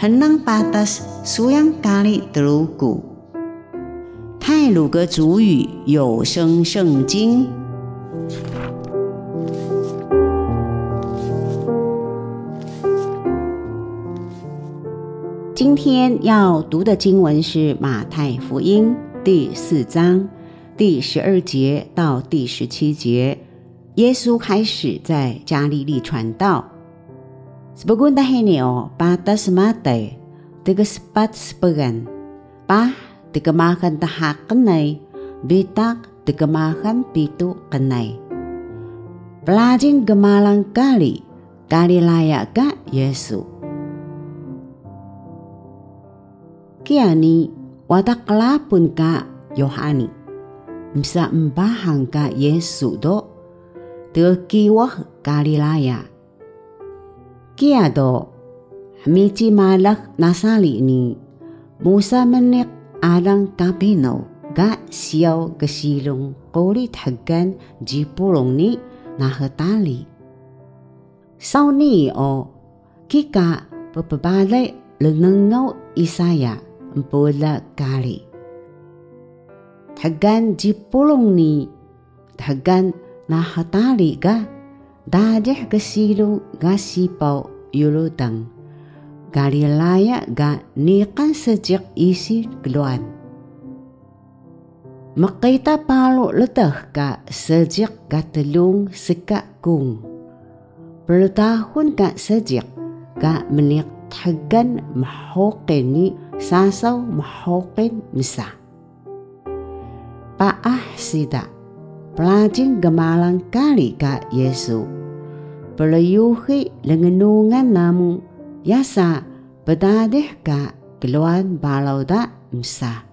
henang patas suyang kali telugu。泰鲁格族语有声圣经。今天要读的经文是马太福音第四章第十二节到第十七节。耶稣开始在加利利传道。Sebagun dahenio patas mate, tiga sepat sebagan, pah dikemakan tahak kenai, bitak dikemakan pitu kenai. Pelajing gemalang kali, kali layak ka Yesu. Kiani watak kelapun ka Yohani. Bisa mbahang ka Yesu do Tekiwah Galilaya. Kia do Hamici malak nasali ni Musa menik alang kapino ga siyaw gasilong kulit hagan jipulong ni nahatali. Sau ni o kika papabalay lenengaw isaya mpula kali. Hagan jipulong ni hagan nahatali ga dadeh gasilong ga sipaw yulutang. Galilaya ga nikan sejak isi keluan. Makita palo letah ka sejak katelung seka kung. Bertahun ka sejak ka menik tagan ni sasaw mahokin misa. Paah sida pelajing gemalang kali ka Yesu. Pelayuhi lengenungan namu yasa bedadeh ka keluan balau da msa.